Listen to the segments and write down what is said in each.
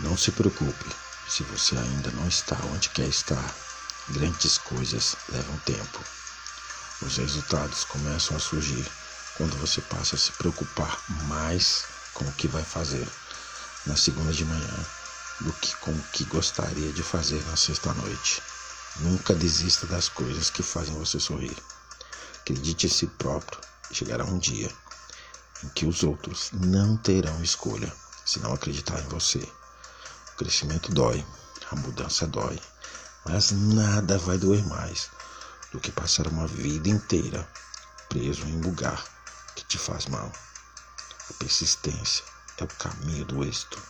Não se preocupe se você ainda não está onde quer estar. Grandes coisas levam tempo. Os resultados começam a surgir quando você passa a se preocupar mais com o que vai fazer na segunda de manhã do que com o que gostaria de fazer na sexta-noite. Nunca desista das coisas que fazem você sorrir. Acredite em si próprio. Chegará um dia em que os outros não terão escolha se não acreditar em você. O crescimento dói, a mudança dói, mas nada vai doer mais do que passar uma vida inteira preso em um lugar que te faz mal. A persistência é o caminho do êxito.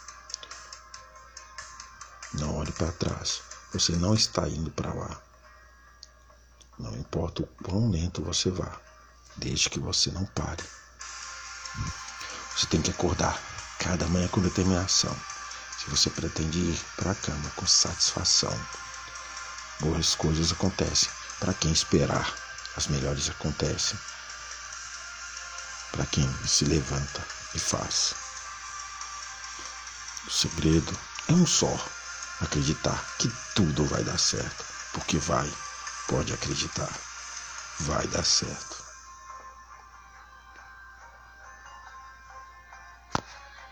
Não olhe para trás. Você não está indo para lá. Não importa o quão lento você vá, desde que você não pare. Você tem que acordar cada manhã com determinação. Se você pretende ir para a cama com satisfação, boas coisas acontecem. Para quem esperar, as melhores acontecem. Para quem se levanta e faz. O segredo é um só: acreditar que tudo vai dar certo. Porque vai, pode acreditar, vai dar certo.